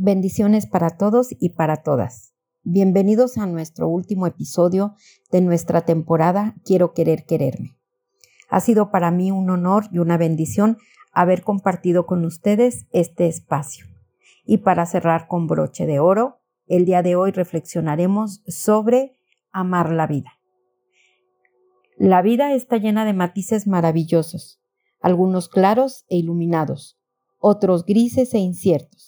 Bendiciones para todos y para todas. Bienvenidos a nuestro último episodio de nuestra temporada Quiero querer quererme. Ha sido para mí un honor y una bendición haber compartido con ustedes este espacio. Y para cerrar con broche de oro, el día de hoy reflexionaremos sobre amar la vida. La vida está llena de matices maravillosos, algunos claros e iluminados, otros grises e inciertos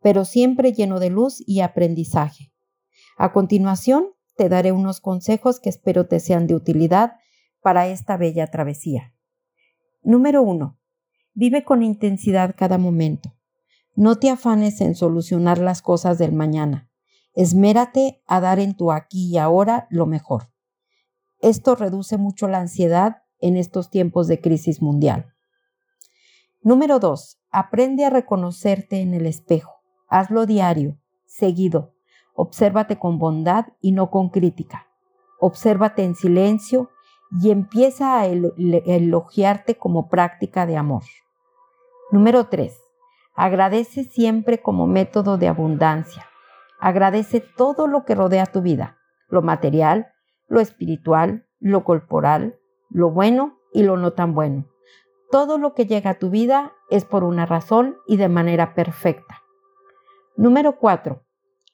pero siempre lleno de luz y aprendizaje. A continuación, te daré unos consejos que espero te sean de utilidad para esta bella travesía. Número 1. Vive con intensidad cada momento. No te afanes en solucionar las cosas del mañana. Esmérate a dar en tu aquí y ahora lo mejor. Esto reduce mucho la ansiedad en estos tiempos de crisis mundial. Número 2. Aprende a reconocerte en el espejo. Hazlo diario, seguido. Obsérvate con bondad y no con crítica. Obsérvate en silencio y empieza a elogiarte como práctica de amor. Número 3. Agradece siempre como método de abundancia. Agradece todo lo que rodea tu vida, lo material, lo espiritual, lo corporal, lo bueno y lo no tan bueno. Todo lo que llega a tu vida es por una razón y de manera perfecta. Número 4.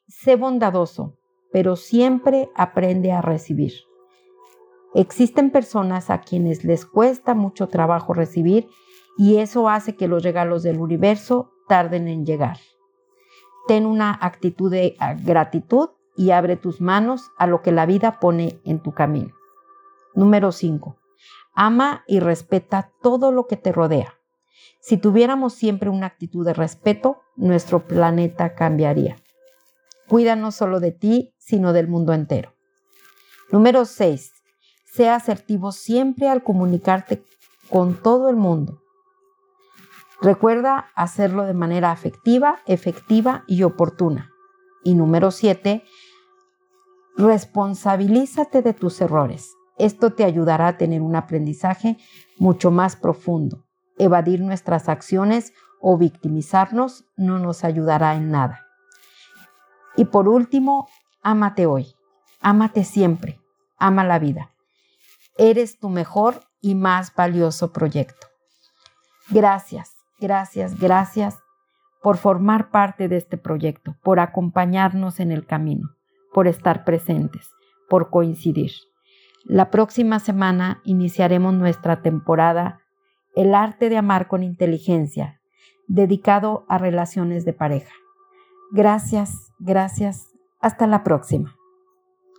Sé bondadoso, pero siempre aprende a recibir. Existen personas a quienes les cuesta mucho trabajo recibir y eso hace que los regalos del universo tarden en llegar. Ten una actitud de gratitud y abre tus manos a lo que la vida pone en tu camino. Número 5. Ama y respeta todo lo que te rodea. Si tuviéramos siempre una actitud de respeto, nuestro planeta cambiaría. Cuida no solo de ti, sino del mundo entero. Número 6. Sea asertivo siempre al comunicarte con todo el mundo. Recuerda hacerlo de manera afectiva, efectiva y oportuna. Y número 7. Responsabilízate de tus errores. Esto te ayudará a tener un aprendizaje mucho más profundo. Evadir nuestras acciones o victimizarnos no nos ayudará en nada. Y por último, ámate hoy, ámate siempre, ama la vida. Eres tu mejor y más valioso proyecto. Gracias, gracias, gracias por formar parte de este proyecto, por acompañarnos en el camino, por estar presentes, por coincidir. La próxima semana iniciaremos nuestra temporada el arte de amar con inteligencia, dedicado a relaciones de pareja. Gracias, gracias. Hasta la próxima.